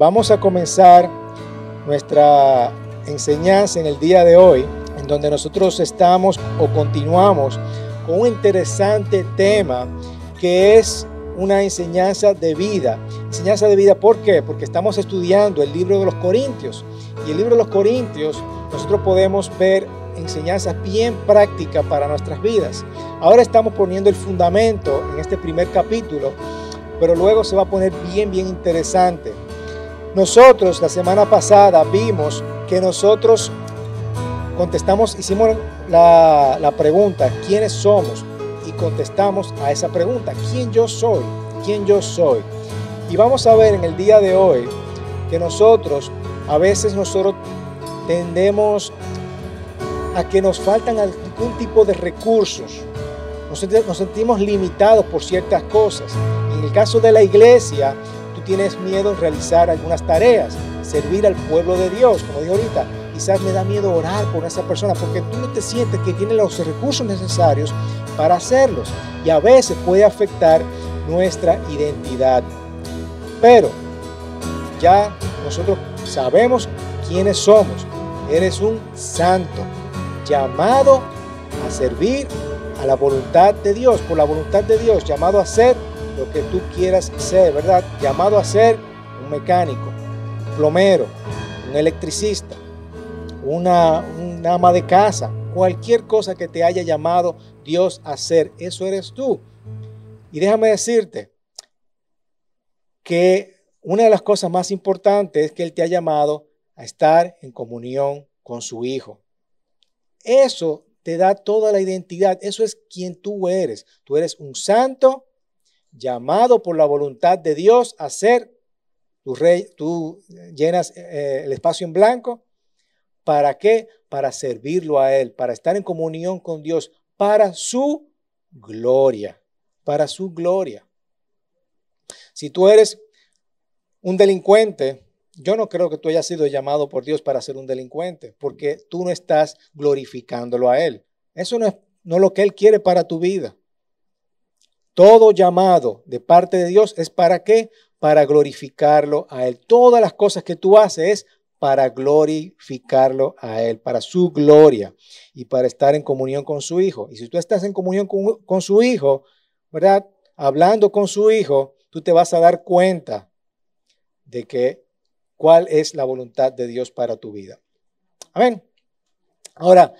vamos a comenzar nuestra enseñanza en el día de hoy, en donde nosotros estamos o continuamos con un interesante tema que es una enseñanza de vida. Enseñanza de vida, ¿por qué? Porque estamos estudiando el libro de los Corintios. Y el libro de los Corintios, nosotros podemos ver enseñanzas bien prácticas para nuestras vidas. Ahora estamos poniendo el fundamento en este primer capítulo, pero luego se va a poner bien, bien interesante. Nosotros la semana pasada vimos que nosotros contestamos, hicimos la, pregunta, ¿quiénes somos? Y contestamos a esa pregunta, ¿quién yo soy? ¿Quién yo soy? Y vamos a ver en el día de hoy que nosotros, a veces nosotros tendemos a que nos faltan algún tipo de recursos. Nos sentimos limitados por ciertas cosas. En el caso de la iglesia, tienes miedo en realizar algunas tareas, servir al pueblo de Dios, como digo ahorita. Quizás me da miedo orar por esa persona porque tú no te sientes que tiene los recursos necesarios para hacerlos. Y a veces puede afectar nuestra identidad. Pero ya nosotros sabemos quiénes somos. Eres un santo llamado a servir a la voluntad de Dios, por la voluntad de Dios, llamado a ser lo que tú quieras ser, ¿verdad? Llamado a ser un mecánico, un plomero, un electricista, una, ama de casa, cualquier cosa que te haya llamado Dios a ser, eso eres tú. Y déjame decirte que una de las cosas más importantes es que Él te ha llamado a estar en comunión con su Hijo. Eso te da toda la identidad. Eso es quien tú eres. Tú eres un santo llamado por la voluntad de Dios a ser tu rey. Tú llenas eh, el espacio en blanco. ¿Para qué? Para servirlo a Él, para estar en comunión con Dios, para su gloria, para su gloria. Si tú eres un delincuente, yo no creo que tú hayas sido llamado por Dios para ser un delincuente, porque tú no estás glorificándolo a Él. Eso no es, no lo que Él quiere para tu vida. Todo llamado de parte de Dios es para qué? Para glorificarlo a Él. Todas las cosas que tú haces es para glorificarlo a Él, para su gloria y para estar en comunión con su Hijo. Y si tú estás en comunión con, su Hijo, ¿verdad? Hablando con su Hijo, tú te vas a dar cuenta de que cuál es la voluntad de Dios para tu vida. Amén. Ahora,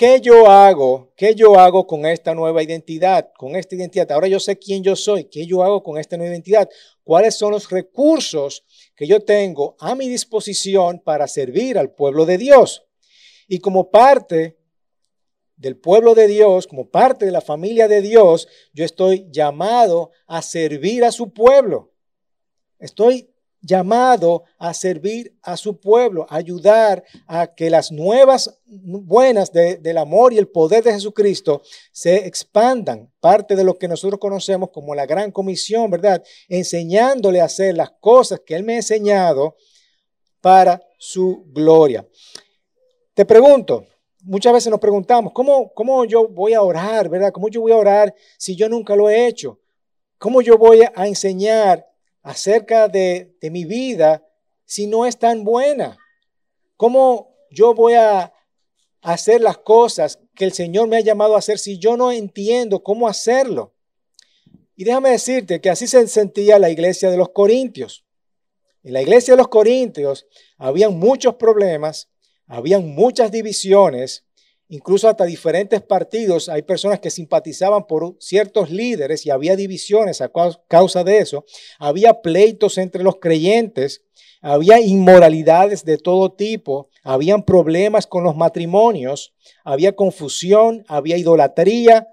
¿qué yo hago? ¿Qué yo hago con esta nueva identidad? Con esta identidad. Ahora yo sé quién yo soy. ¿Qué yo hago con esta nueva identidad? ¿Cuáles son los recursos que yo tengo a mi disposición para servir al pueblo de Dios? Y como parte del pueblo de Dios, como parte de la familia de Dios, yo estoy llamado a servir a su pueblo. Estoy llamado a servir a su pueblo, ayudar a que las nuevas buenas del amor y el poder de Jesucristo se expandan. Parte de lo que nosotros conocemos como la gran comisión, ¿verdad? Enseñándole a hacer las cosas que Él me ha enseñado para su gloria. Te pregunto, muchas veces nos preguntamos, ¿cómo, ¿cómo yo voy a orar, verdad? ¿Cómo yo voy a orar si yo nunca lo he hecho? ¿Cómo yo voy a enseñar acerca de, mi vida si no es tan buena? ¿Cómo yo voy a hacer las cosas que el Señor me ha llamado a hacer si yo no entiendo cómo hacerlo? Y déjame decirte que así se sentía la iglesia de los Corintios. En la iglesia de los Corintios habían muchos problemas, habían muchas divisiones, incluso hasta diferentes partidos, hay personas que simpatizaban por ciertos líderes y había divisiones a causa de eso, había pleitos entre los creyentes, había inmoralidades de todo tipo, habían problemas con los matrimonios, había confusión, había idolatría,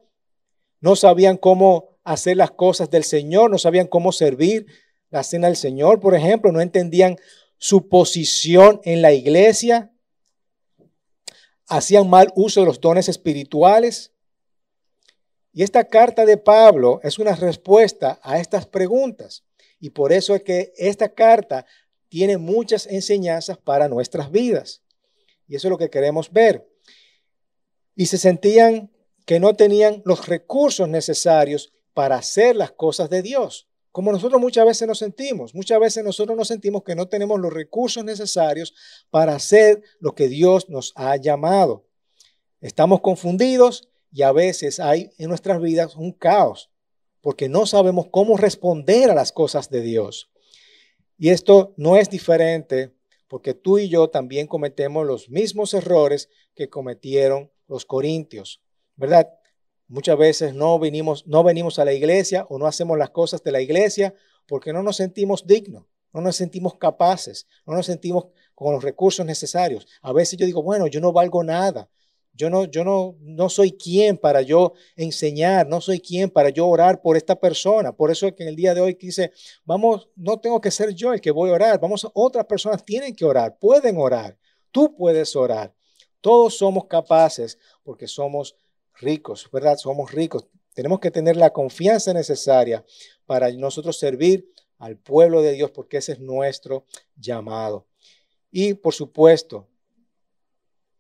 no sabían cómo hacer las cosas del Señor, no sabían cómo servir la cena del Señor, por ejemplo, no entendían su posición en la iglesia, hacían mal uso de los dones espirituales. Y esta carta de Pablo es una respuesta a estas preguntas. Y por eso es que esta carta tiene muchas enseñanzas para nuestras vidas. Y eso es lo que queremos ver. Y se sentían que no tenían los recursos necesarios para hacer las cosas de Dios. Como nosotros muchas veces nos sentimos. Muchas veces nosotros nos sentimos que no tenemos los recursos necesarios para hacer lo que Dios nos ha llamado. Estamos confundidos y a veces hay en nuestras vidas un caos porque no sabemos cómo responder a las cosas de Dios. Y esto no es diferente porque tú y yo también cometemos los mismos errores que cometieron los corintios, ¿verdad? Muchas veces no venimos, no venimos a la iglesia o no hacemos las cosas de la iglesia porque no nos sentimos dignos, no nos sentimos capaces, no nos sentimos con los recursos necesarios. A veces yo digo, bueno, yo no valgo nada. Yo no, yo no, no soy quien para yo enseñar, no soy quien para yo orar por esta persona. Por eso es que en el día de hoy quise, vamos, no tengo que ser yo el que voy a orar, vamos, otras personas tienen que orar, pueden orar, tú puedes orar. Todos somos capaces porque somos ricos, ¿verdad? Somos ricos. Tenemos que tener la confianza necesaria para nosotros servir al pueblo de Dios, porque ese es nuestro llamado. Y por supuesto,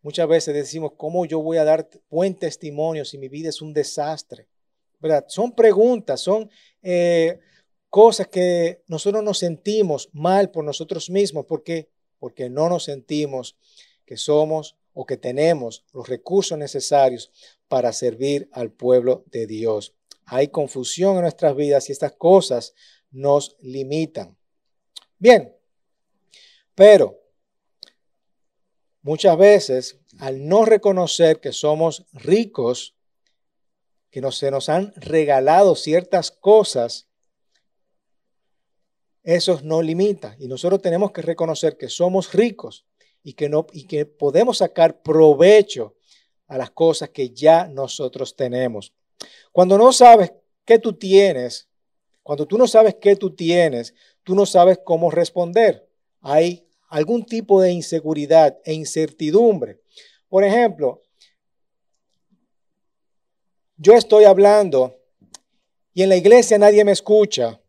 muchas veces decimos, ¿cómo yo voy a dar buen testimonio si mi vida es un desastre? ¿Verdad? Son preguntas, son eh, cosas que nosotros nos sentimos mal por nosotros mismos. ¿Por qué? Porque no nos sentimos que somos o que tenemos los recursos necesarios para servir al pueblo de Dios. Hay confusión en nuestras vidas y estas cosas nos limitan. Bien, pero muchas veces al no reconocer que somos ricos, que nos, se nos han regalado ciertas cosas, eso nos limita. Y nosotros tenemos que reconocer que somos ricos y que, no, y que podemos sacar provecho a las cosas que ya nosotros tenemos. Cuando no sabes qué tú tienes, cuando tú no sabes qué tú tienes, tú no sabes cómo responder. Hay algún tipo de inseguridad e incertidumbre. Por ejemplo, yo estoy hablando y en la iglesia nadie me escucha,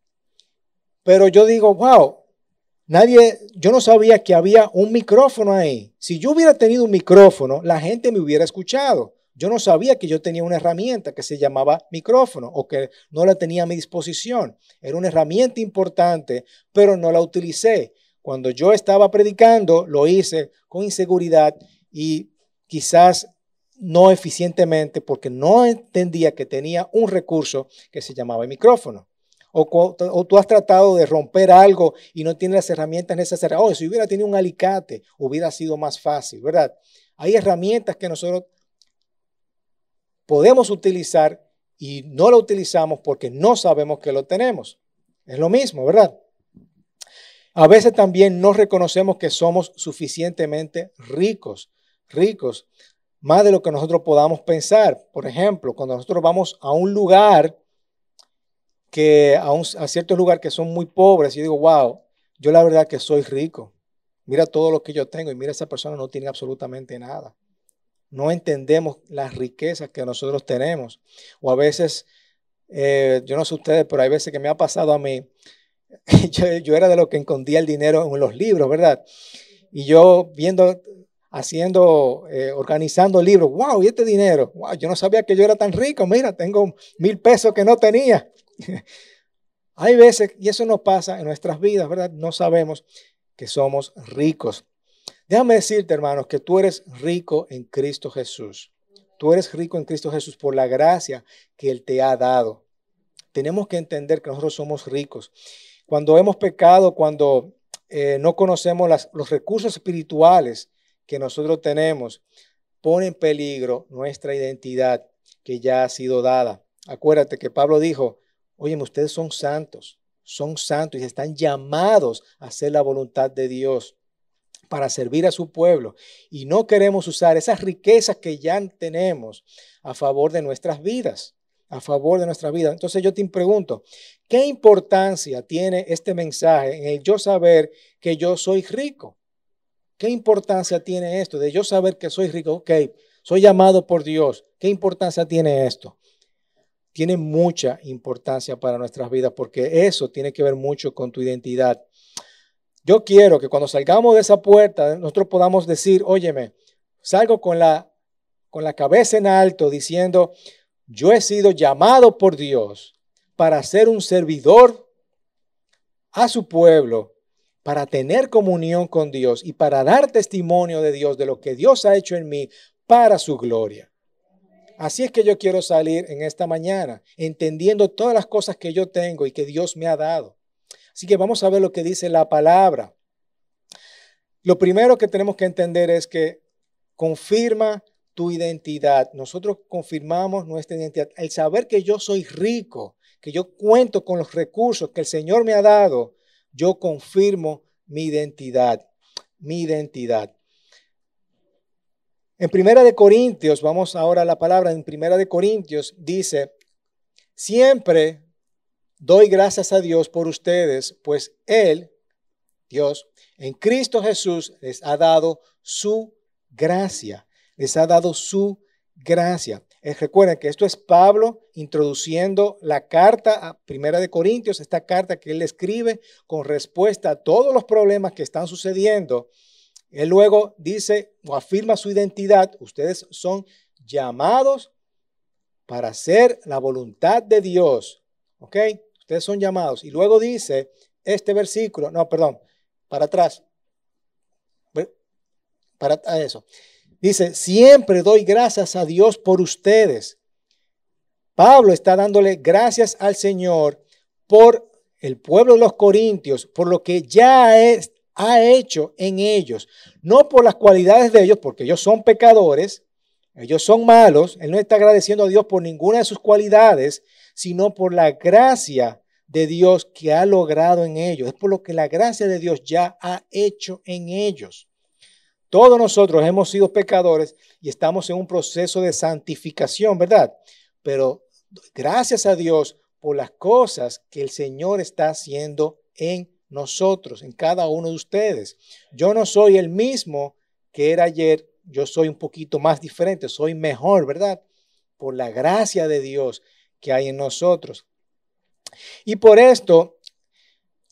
pero yo digo, wow, Nadie, yo no sabía que había un micrófono ahí. Si yo hubiera tenido un micrófono, la gente me hubiera escuchado. Yo no sabía que yo tenía una herramienta que se llamaba micrófono o que no la tenía a mi disposición. Era una herramienta importante, pero no la utilicé. Cuando yo estaba predicando, lo hice con inseguridad y quizás no eficientemente porque no entendía que tenía un recurso que se llamaba micrófono o, tú has tratado de romper algo y no tienes las herramientas necesarias. Oh, si hubiera tenido un alicate, hubiera sido más fácil, ¿verdad? Hay herramientas que nosotros podemos utilizar y no lo utilizamos porque no sabemos que lo tenemos. Es lo mismo, ¿verdad? A veces también no reconocemos que somos suficientemente ricos, ricos, más de lo que nosotros podamos pensar. Por ejemplo, cuando nosotros vamos a un lugar que a, a ciertos lugares que son muy pobres, y digo, wow, yo la verdad que soy rico. Mira todo lo que yo tengo y mira esa persona no tiene absolutamente nada. No entendemos las riquezas que nosotros tenemos. O a veces, eh, yo no sé ustedes, pero hay veces que me ha pasado a mí, yo, era de los que escondía el dinero en los libros, ¿verdad? Y yo viendo, haciendo, eh, organizando libros, wow, y este dinero, wow, yo no sabía que yo era tan rico, mira, tengo mil pesos que no tenía. Hay veces, y eso nos pasa en nuestras vidas, ¿verdad? No sabemos que somos ricos. Déjame decirte, hermanos, que tú eres rico en Cristo Jesús. Tú eres rico en Cristo Jesús por la gracia que Él te ha dado. Tenemos que entender que nosotros somos ricos. Cuando hemos pecado, cuando eh, no conocemos los recursos espirituales que nosotros tenemos, pone en peligro nuestra identidad que ya ha sido dada. Acuérdate que Pablo dijo, Oye, ustedes son santos, son santos y están llamados a hacer la voluntad de Dios para servir a su pueblo. Y no queremos usar esas riquezas que ya tenemos a favor de nuestras vidas, a favor de nuestra vida. Entonces yo te pregunto, ¿qué importancia tiene este mensaje en el yo saber que yo soy rico? ¿Qué importancia tiene esto de yo saber que soy rico? Ok, soy llamado por Dios. ¿Qué importancia tiene esto? Tiene mucha importancia para nuestras vidas porque eso tiene que ver mucho con tu identidad. Yo quiero que cuando salgamos de esa puerta, nosotros podamos decir, óyeme, salgo con la, con la cabeza en alto diciendo, yo he sido llamado por Dios para ser un servidor a su pueblo para tener comunión con Dios y para dar testimonio de Dios, de lo que Dios ha hecho en mí para su gloria. Así es que yo quiero salir en esta mañana, entendiendo todas las cosas que yo tengo y que Dios me ha dado. Así que vamos a ver lo que dice la palabra. Lo primero que tenemos que entender es que confirma tu identidad. Nosotros confirmamos nuestra identidad. El saber que yo soy rico, que yo cuento con los recursos que el Señor me ha dado, yo confirmo mi identidad, mi identidad. En Primera de Corintios, vamos ahora a la palabra, en Primera de Corintios dice, siempre doy gracias a Dios por ustedes, pues Él, Dios, en Cristo Jesús les ha dado su gracia, les ha dado su gracia. Eh, recuerden que esto es Pablo introduciendo la carta a Primera de Corintios, esta carta que él escribe con respuesta a todos los problemas que están sucediendo él luego dice o afirma su identidad. Ustedes son llamados para hacer la voluntad de Dios. ¿Ok? Ustedes son llamados. Y luego dice este versículo, no, perdón, para atrás. Para eso. Dice, siempre doy gracias a Dios por ustedes. Pablo está dándole gracias al Señor por el pueblo de los Corintios, por lo que ya es, ha hecho en ellos, no por las cualidades de ellos, porque ellos son pecadores, ellos son malos, Él no está agradeciendo a Dios por ninguna de sus cualidades, sino por la gracia de Dios que ha logrado en ellos. Es por lo que la gracia de Dios ya ha hecho en ellos. Todos nosotros hemos sido pecadores y estamos en un proceso de santificación, ¿verdad? Pero gracias a Dios por las cosas que el Señor está haciendo en nosotros, en cada uno de ustedes. Yo no soy el mismo que era ayer, yo soy un poquito más diferente, soy mejor, ¿verdad? Por la gracia de Dios que hay en nosotros. Y por esto,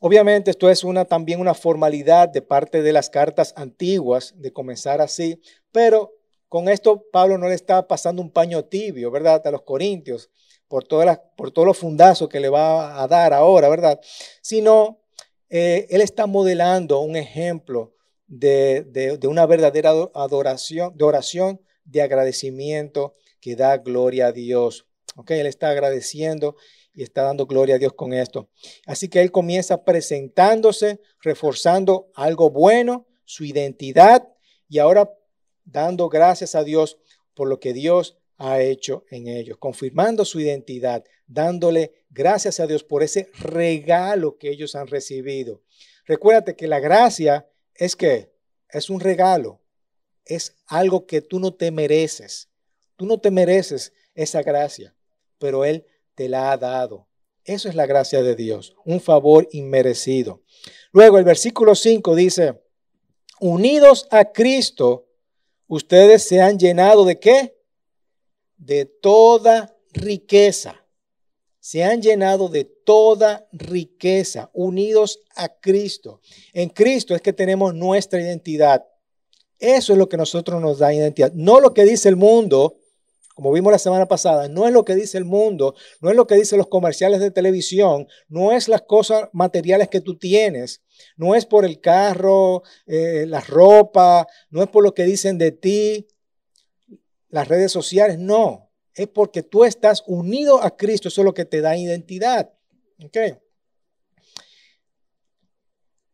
obviamente esto es una, también una formalidad de parte de las cartas antiguas de comenzar así, pero con esto Pablo no le está pasando un paño tibio, ¿verdad? A los corintios, por, todas por todos los fundazos que le va a dar ahora, ¿verdad? Sino eh, él está modelando un ejemplo de, una verdadera adoración, de oración, de agradecimiento que da gloria a Dios. Okay, él está agradeciendo y está dando gloria a Dios con esto. Así que él comienza presentándose, reforzando algo bueno, su identidad y ahora dando gracias a Dios por lo que Dios ha hecho en ellos, confirmando su identidad, dándole gracias a Dios por ese regalo que ellos han recibido. Recuérdate que la gracia es que es un regalo, es algo que tú no te mereces. Tú no te mereces esa gracia, pero Él te la ha dado. Eso es la gracia de Dios, un favor inmerecido. Luego el versículo 5 dice, unidos a Cristo, ustedes se han llenado de qué? de toda riqueza. Se han llenado de toda riqueza, unidos a Cristo. En Cristo es que tenemos nuestra identidad. Eso es lo que nosotros nos da identidad. No lo que dice el mundo, como vimos la semana pasada, no es lo que dice el mundo, no es lo que dicen los comerciales de televisión, no es las cosas materiales que tú tienes, no es por el carro, eh, la ropa, no es por lo que dicen de ti, las redes sociales, no. Es porque tú estás unido a Cristo, eso es lo que te da identidad.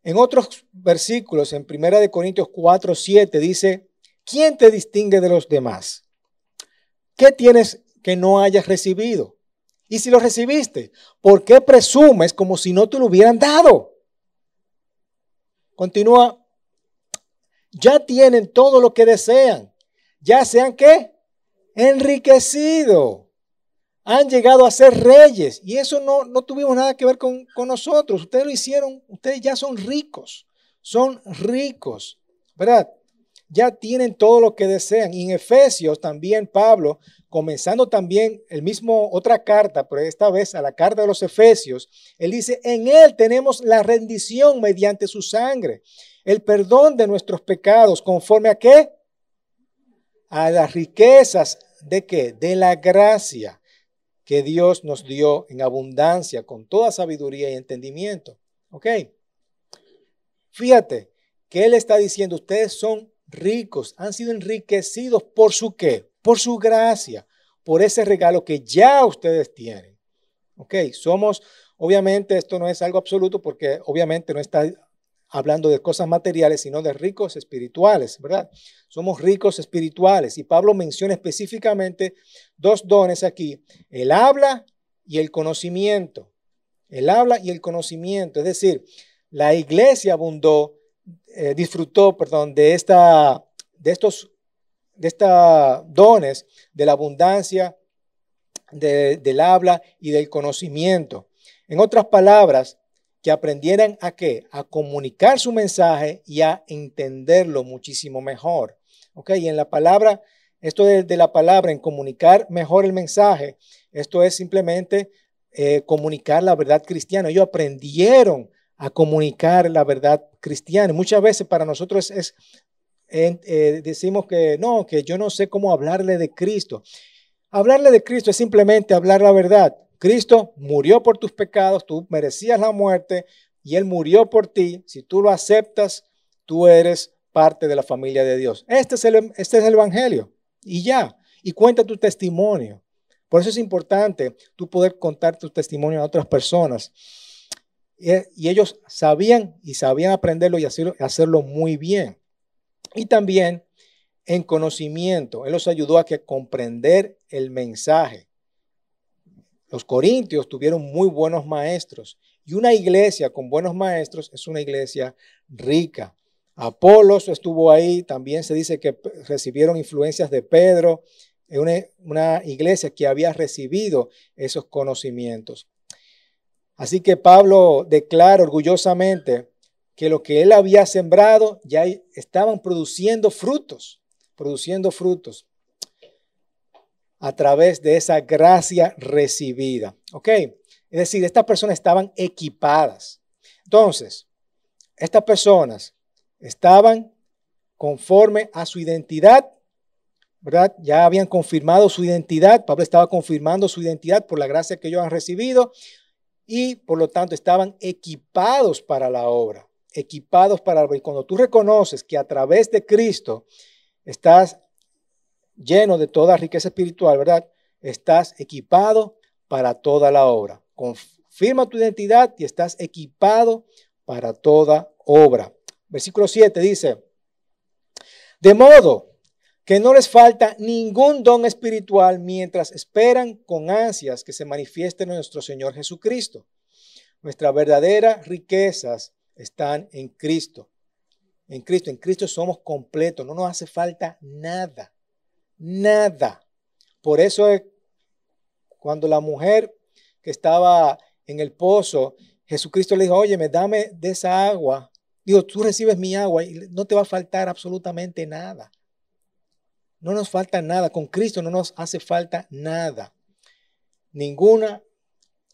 En otros versículos, en 1 Corintios 4, 7, dice, ¿quién te distingue de los demás? ¿Qué tienes que no hayas recibido? Y si lo recibiste, ¿por qué presumes como si no te lo hubieran dado? Continúa, ya tienen todo lo que desean ya sean qué? Enriquecido. Han llegado a ser reyes. Y eso no, no tuvimos nada que ver con, con nosotros. Ustedes lo hicieron. Ustedes ya son ricos. Son ricos. ¿Verdad? Ya tienen todo lo que desean. Y en Efesios también Pablo, comenzando también el mismo, otra carta, pero esta vez a la carta de los Efesios, él dice, en él tenemos la rendición mediante su sangre, el perdón de nuestros pecados, conforme a qué? A las riquezas de qué? De la gracia que Dios nos dio en abundancia con toda sabiduría y entendimiento. ¿Ok? Fíjate que Él está diciendo, ustedes son ricos, han sido enriquecidos por su qué? Por su gracia, por ese regalo que ya ustedes tienen. ¿Ok? Somos, obviamente esto no es algo absoluto porque obviamente no está hablando de cosas materiales, sino de ricos espirituales, ¿verdad? Somos ricos espirituales. Y Pablo menciona específicamente dos dones aquí, el habla y el conocimiento. El habla y el conocimiento. Es decir, la iglesia abundó, eh, disfrutó, perdón, de, esta, de estos de estos dones, de la abundancia del habla y del conocimiento. En otras palabras, que aprendieran a qué? A comunicar su mensaje y a entenderlo muchísimo mejor. ¿Ok? Y en la palabra, esto de, la palabra, en comunicar mejor el mensaje, esto es simplemente eh, comunicar la verdad cristiana. Ellos aprendieron a comunicar la verdad cristiana. Muchas veces para nosotros es, eh, decimos que no, que yo no sé cómo hablarle de Cristo. Hablarle de Cristo es simplemente hablar la verdad. Cristo murió por tus pecados, tú merecías la muerte y Él murió por ti. Si tú lo aceptas, tú eres parte de la familia de Dios. Este es el, este es el Evangelio. Y ya. Y cuenta tu testimonio. Por eso es importante tú poder contar tu testimonio a otras personas. Y, ellos sabían y sabían aprenderlo y hacerlo, hacerlo muy bien. Y también en conocimiento. Él los ayudó a que comprender el mensaje. Los corintios tuvieron muy buenos maestros y una iglesia con buenos maestros es una iglesia rica. Apolos estuvo ahí, también se dice que recibieron influencias de Pedro, una, una iglesia que había recibido esos conocimientos. Así que Pablo declara orgullosamente que lo que él había sembrado ya estaban produciendo frutos, produciendo frutos a través de esa gracia recibida. ¿Ok? Es decir, estas personas estaban equipadas. Entonces, estas personas estaban conforme a su identidad, ¿verdad? Ya habían confirmado su identidad. Pablo estaba confirmando su identidad por la gracia que ellos han recibido y por lo tanto estaban equipados para la obra, equipados para la obra. Y cuando tú reconoces que a través de Cristo estás lleno de toda riqueza espiritual, ¿verdad? Estás equipado para toda la obra. Confirma tu identidad y estás equipado para toda obra. Versículo 7 dice, de modo que no les falta ningún don espiritual mientras esperan con ansias que se manifieste nuestro Señor Jesucristo. Nuestras verdaderas riquezas están en Cristo. En Cristo, en Cristo somos completos, no nos hace falta nada nada. Por eso es cuando la mujer que estaba en el pozo, Jesucristo le dijo, oye, dame de esa agua. Digo, tú recibes mi agua y no te va a faltar absolutamente nada. No nos falta nada. Con Cristo no nos hace falta nada. Ninguna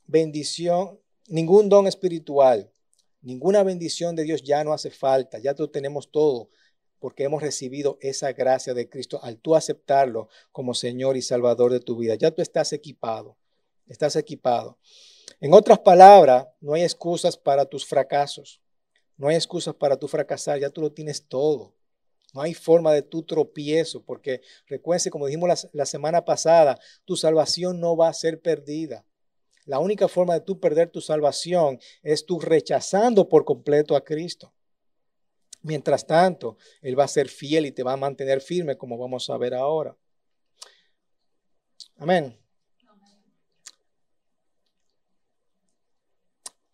bendición, ningún don espiritual, ninguna bendición de Dios ya no hace falta. Ya tú tenemos todo porque hemos recibido esa gracia de Cristo al tú aceptarlo como Señor y Salvador de tu vida. Ya tú estás equipado, estás equipado. En otras palabras, no hay excusas para tus fracasos, no hay excusas para tu fracasar, ya tú lo tienes todo. No hay forma de tu tropiezo, porque recuerde, como dijimos la, la semana pasada, tu salvación no va a ser perdida. La única forma de tú perder tu salvación es tú rechazando por completo a Cristo. Mientras tanto, Él va a ser fiel y te va a mantener firme, como vamos a ver ahora. Amén.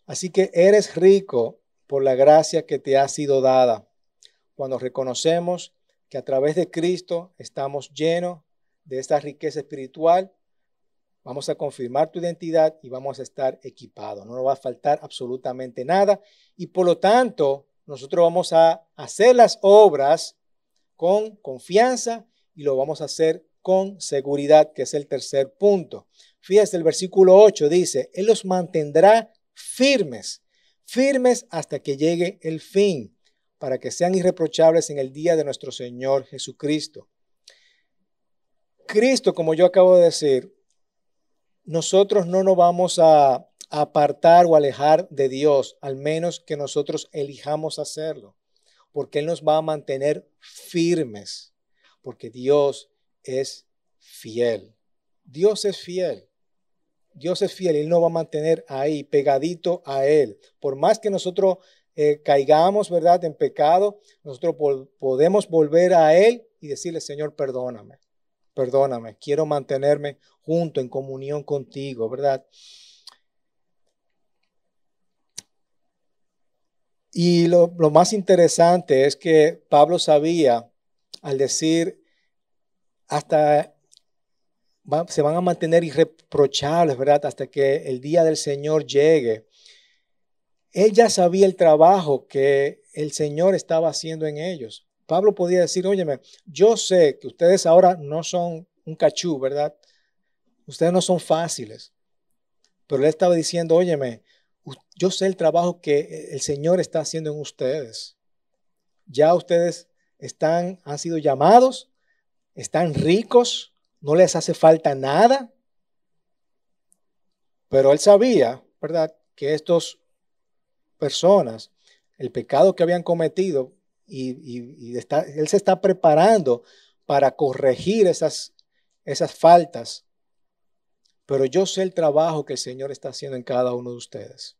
Así que eres rico por la gracia que te ha sido dada. Cuando reconocemos que a través de Cristo estamos llenos de esta riqueza espiritual, vamos a confirmar tu identidad y vamos a estar equipados. No nos va a faltar absolutamente nada y por lo tanto nosotros vamos a hacer las obras con confianza y lo vamos a hacer con seguridad, que es el tercer punto. Fíjese, el versículo 8 dice, Él los mantendrá firmes, firmes hasta que llegue el fin, para que sean irreprochables en el día de nuestro Señor Jesucristo. Cristo, como yo acabo de decir, nosotros no nos vamos a, apartar o alejar de Dios, al menos que nosotros elijamos hacerlo, porque Él nos va a mantener firmes, porque Dios es fiel. Dios es fiel. Dios es fiel Él nos va a mantener ahí, pegadito a Él. Por más que nosotros eh, caigamos, ¿verdad?, en pecado, nosotros podemos volver a Él y decirle, Señor, perdóname, perdóname, quiero mantenerme junto en comunión contigo, ¿verdad? Y lo, más interesante es que Pablo sabía, al decir, hasta se van a mantener irreprochables, ¿verdad? Hasta que el día del Señor llegue. Él ya sabía el trabajo que el Señor estaba haciendo en ellos. Pablo podía decir, óyeme, yo sé que ustedes ahora no son un cachú, ¿verdad? Ustedes no son fáciles. Pero él estaba diciendo, óyeme, yo sé el trabajo que el Señor está haciendo en ustedes. Ya ustedes están, han sido llamados, están ricos, no les hace falta nada. Pero él sabía, ¿verdad?, que estas personas, el pecado que habían cometido, y, él se está preparando para corregir esas, esas faltas. Pero yo sé el trabajo que el Señor está haciendo en cada uno de ustedes.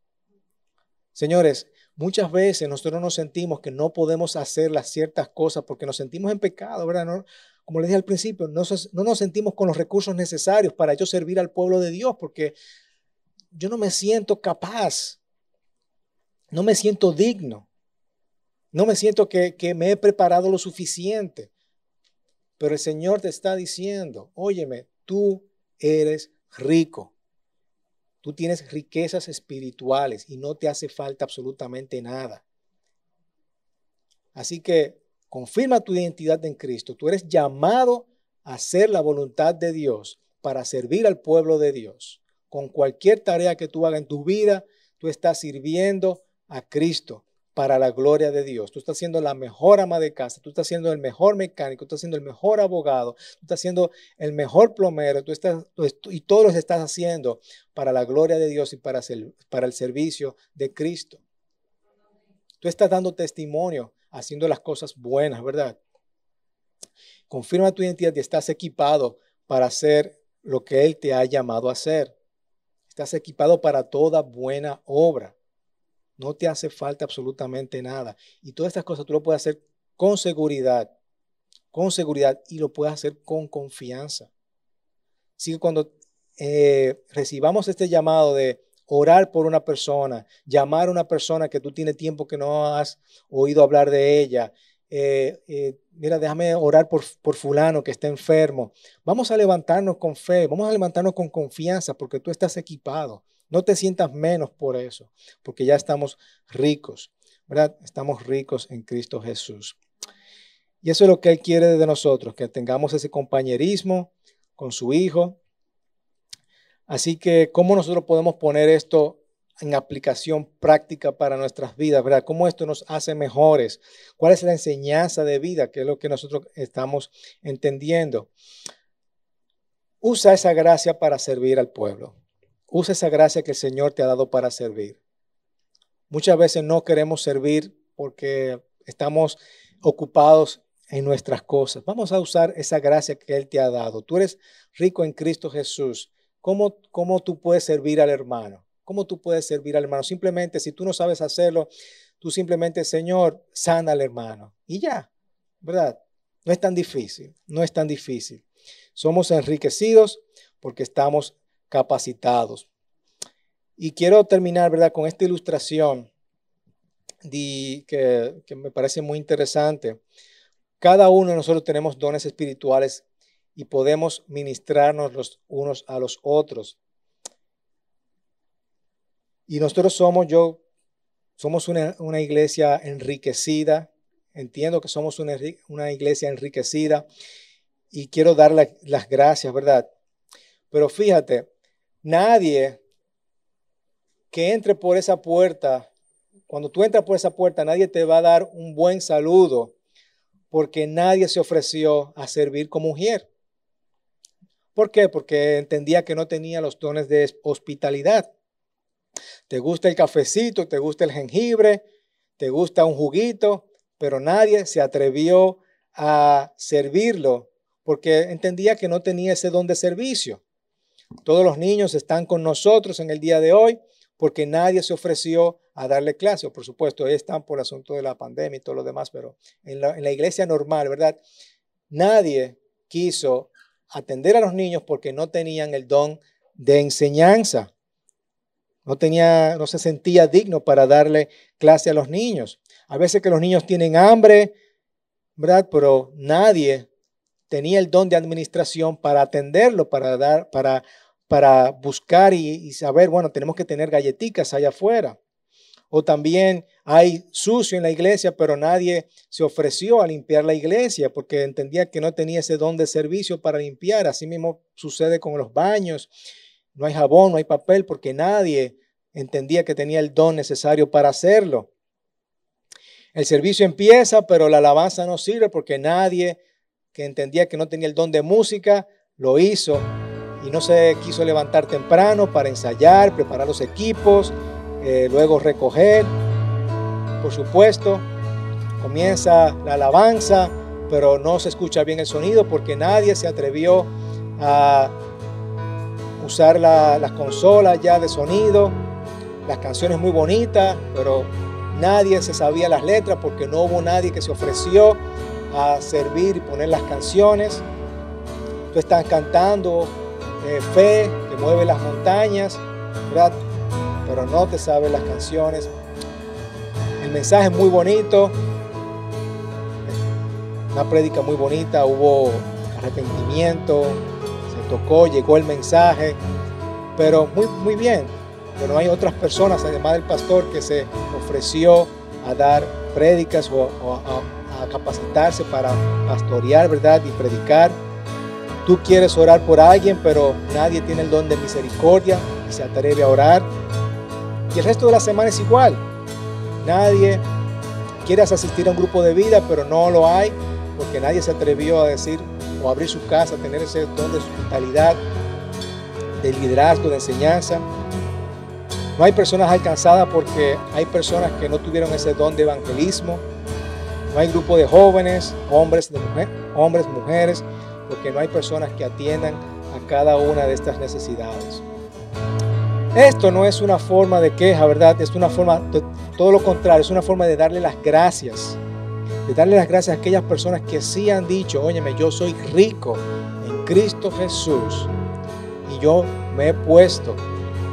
Señores, muchas veces nosotros nos sentimos que no podemos hacer las ciertas cosas porque nos sentimos en pecado, ¿verdad? como les dije al principio, no, no nos sentimos con los recursos necesarios para yo servir al pueblo de Dios porque yo no me siento capaz, no me siento digno, no me siento que, que me he preparado lo suficiente. Pero el Señor te está diciendo, óyeme, tú eres rico. Tú tienes riquezas espirituales y no te hace falta absolutamente nada. Así que confirma tu identidad en Cristo. Tú eres llamado a hacer la voluntad de Dios para servir al pueblo de Dios. Con cualquier tarea que tú hagas en tu vida, tú estás sirviendo a Cristo para la gloria de Dios. Tú estás siendo la mejor ama de casa, tú estás siendo el mejor mecánico, tú estás siendo el mejor abogado, tú estás siendo el mejor plomero, tú estás, y todo lo estás haciendo para la gloria de Dios y para, para el servicio de Cristo. Tú estás dando testimonio, haciendo las cosas buenas, ¿verdad? Confirma tu identidad y estás equipado para hacer lo que Él te ha llamado a hacer. Estás equipado para toda buena obra. No te hace falta absolutamente nada. Y todas estas cosas tú lo puedes hacer con seguridad, con seguridad y lo puedes hacer con confianza. Así que cuando eh, recibamos este llamado de orar por una persona, llamar a una persona que tú tienes tiempo que no has oído hablar de ella, eh, eh, mira, déjame orar por, por fulano que está enfermo. Vamos a levantarnos con fe, vamos a levantarnos con confianza porque tú estás equipado. No te sientas menos por eso, porque ya estamos ricos, ¿verdad? Estamos ricos en Cristo Jesús. Y eso es lo que Él quiere de nosotros, que tengamos ese compañerismo con su Hijo. Así que, ¿cómo nosotros podemos poner esto en aplicación práctica para nuestras vidas, ¿verdad? ¿Cómo esto nos hace mejores? ¿Cuál es la enseñanza de vida? Que es lo que nosotros estamos entendiendo. Usa esa gracia para servir al pueblo. Usa esa gracia que el Señor te ha dado para servir. Muchas veces no queremos servir porque estamos ocupados en nuestras cosas. Vamos a usar esa gracia que Él te ha dado. Tú eres rico en Cristo Jesús. ¿Cómo, cómo tú puedes servir al hermano? ¿Cómo tú puedes servir al hermano? Simplemente, si tú no sabes hacerlo, tú simplemente, Señor, sana al hermano. Y ya, ¿verdad? No es tan difícil, no es tan difícil. Somos enriquecidos porque estamos capacitados. Y quiero terminar, ¿verdad?, con esta ilustración que, que me parece muy interesante. Cada uno de nosotros tenemos dones espirituales y podemos ministrarnos los unos a los otros. Y nosotros somos, yo, somos una, iglesia enriquecida. Entiendo que somos una, una iglesia enriquecida y quiero dar las gracias, ¿verdad? Pero fíjate, Nadie que entre por esa puerta, cuando tú entras por esa puerta, nadie te va a dar un buen saludo porque nadie se ofreció a servir como mujer. ¿Por qué? Porque entendía que no tenía los dones de hospitalidad. Te gusta el cafecito, te gusta el jengibre, te gusta un juguito, pero nadie se atrevió a servirlo porque entendía que no tenía ese don de servicio. Todos los niños están con nosotros en el día de hoy porque nadie se ofreció a darle clase. Por supuesto, están por asunto de la pandemia y todo lo demás, pero en la, en la iglesia normal, ¿verdad? Nadie quiso atender a los niños porque no tenían el don de enseñanza. No tenía, no se sentía digno para darle clase a los niños. A veces que los niños tienen hambre, ¿verdad? Pero nadie tenía el don de administración para atenderlo, para dar, para, para buscar y, saber, bueno, tenemos que tener galletitas allá afuera. O también hay sucio en la iglesia, pero nadie se ofreció a limpiar la iglesia porque entendía que no tenía ese don de servicio para limpiar. Así mismo sucede con los baños. No hay jabón, no hay papel porque nadie entendía que tenía el don necesario para hacerlo. El servicio empieza, pero la alabanza no sirve porque nadie que entendía que no tenía el don de música lo hizo y no se quiso levantar temprano para ensayar, preparar los equipos, eh, luego recoger. Por supuesto, comienza la alabanza, pero no se escucha bien el sonido porque nadie se atrevió a usar las consolas ya de sonido. Las canciones muy bonitas, pero Nadie se sabía las letras porque no hubo nadie que se ofreció a servir y poner las canciones. Tú estás cantando eh, fe que mueve las montañas, ¿verdad? Pero no te sabes las canciones. El mensaje es muy bonito, una prédica muy bonita, hubo arrepentimiento, se tocó, llegó el mensaje, pero muy, muy bien. Pero hay otras personas, además del pastor, que se ofreció a dar prédicas o, a, a, capacitarse para pastorear, ¿verdad? Y predicar. Tú quieres orar por alguien, pero nadie tiene el don de misericordia y se atreve a orar. Y el resto de la semana es igual. Nadie quiere asistir a un grupo de vida, pero no lo hay porque nadie se atrevió a decir o abrir su casa, tener ese don de hospitalidad, de liderazgo, de enseñanza. No hay personas alcanzadas porque hay personas que no tuvieron ese don de evangelismo. No hay grupo de jóvenes, hombres, de hombres, mujeres, porque no hay personas que atiendan a cada una de estas necesidades. Esto no es una forma de queja, ¿verdad? Es una forma, todo lo contrario, es una forma de darle las gracias. De darle las gracias a aquellas personas que sí han dicho, óyeme, yo soy rico en Cristo Jesús y yo me he puesto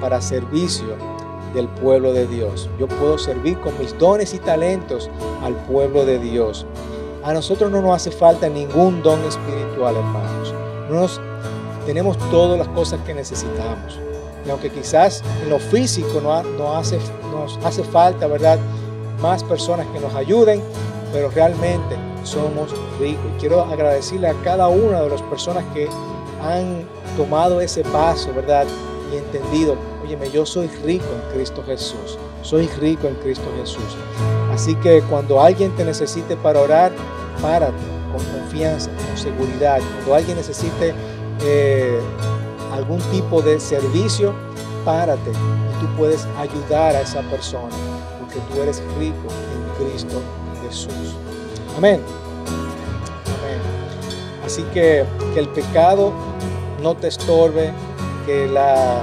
para servicio del pueblo de Dios. Yo puedo servir con mis dones y talentos al pueblo de Dios. A nosotros no nos hace falta ningún don espiritual, hermanos. Nos, tenemos todas las cosas que necesitamos. Y aunque quizás en lo físico no, nos hace falta, ¿verdad? Más personas que nos ayuden, pero realmente somos ricos. Y quiero agradecerle a cada una de las personas que han tomado ese paso, ¿verdad? Y entendido Óyeme, yo soy rico en Cristo Jesús. Soy rico en Cristo Jesús. Así que cuando alguien te necesite para orar, párate con confianza, con seguridad. Cuando alguien necesite eh, algún tipo de servicio, párate y tú puedes ayudar a esa persona porque tú eres rico en Cristo Jesús. Amén. Amén. Así que que el pecado no te estorbe, que la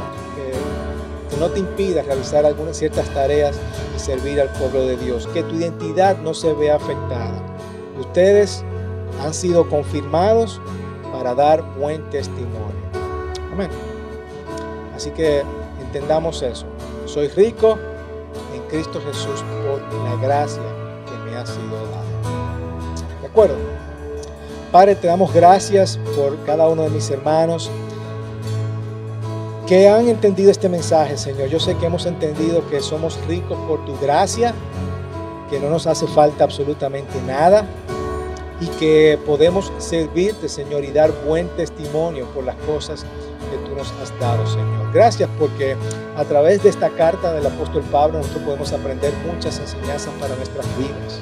que no te impida realizar algunas ciertas tareas y servir al pueblo de Dios, que tu identidad no se vea afectada. Ustedes han sido confirmados para dar buen testimonio. Amén. Así que entendamos eso. Soy rico en Cristo Jesús por la gracia que me ha sido dada. ¿De acuerdo? Padre, te damos gracias por cada uno de mis hermanos que han entendido este mensaje, Señor. Yo sé que hemos entendido que somos ricos por tu gracia, que no nos hace falta absolutamente nada y que podemos servirte, Señor, y dar buen testimonio por las cosas que tú nos has dado, Señor. Gracias porque a través de esta carta del apóstol Pablo nosotros podemos aprender muchas enseñanzas para nuestras vidas.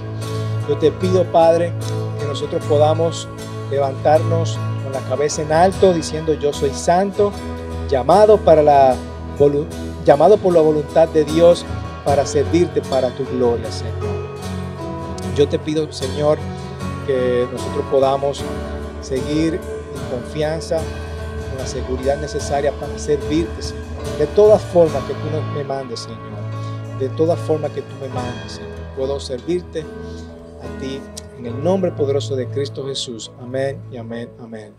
Yo te pido, Padre, que nosotros podamos levantarnos con la cabeza en alto diciendo yo soy santo llamado para la llamado por la voluntad de Dios para servirte para tu gloria, Señor. Yo te pido, Señor, que nosotros podamos seguir en confianza, con la seguridad necesaria para servirte, Señor. De todas formas que tú me mandes, Señor. De todas formas que tú me mandes, Señor. Puedo servirte a ti en el nombre poderoso de Cristo Jesús. Amén y amén, amén.